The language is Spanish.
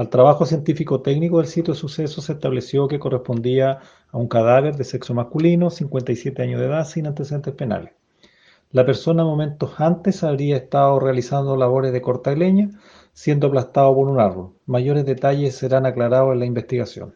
Al trabajo científico-técnico del sitio de suceso se estableció que correspondía a un cadáver de sexo masculino, 57 años de edad, sin antecedentes penales. La persona momentos antes habría estado realizando labores de corta leña, siendo aplastado por un árbol. Mayores detalles serán aclarados en la investigación.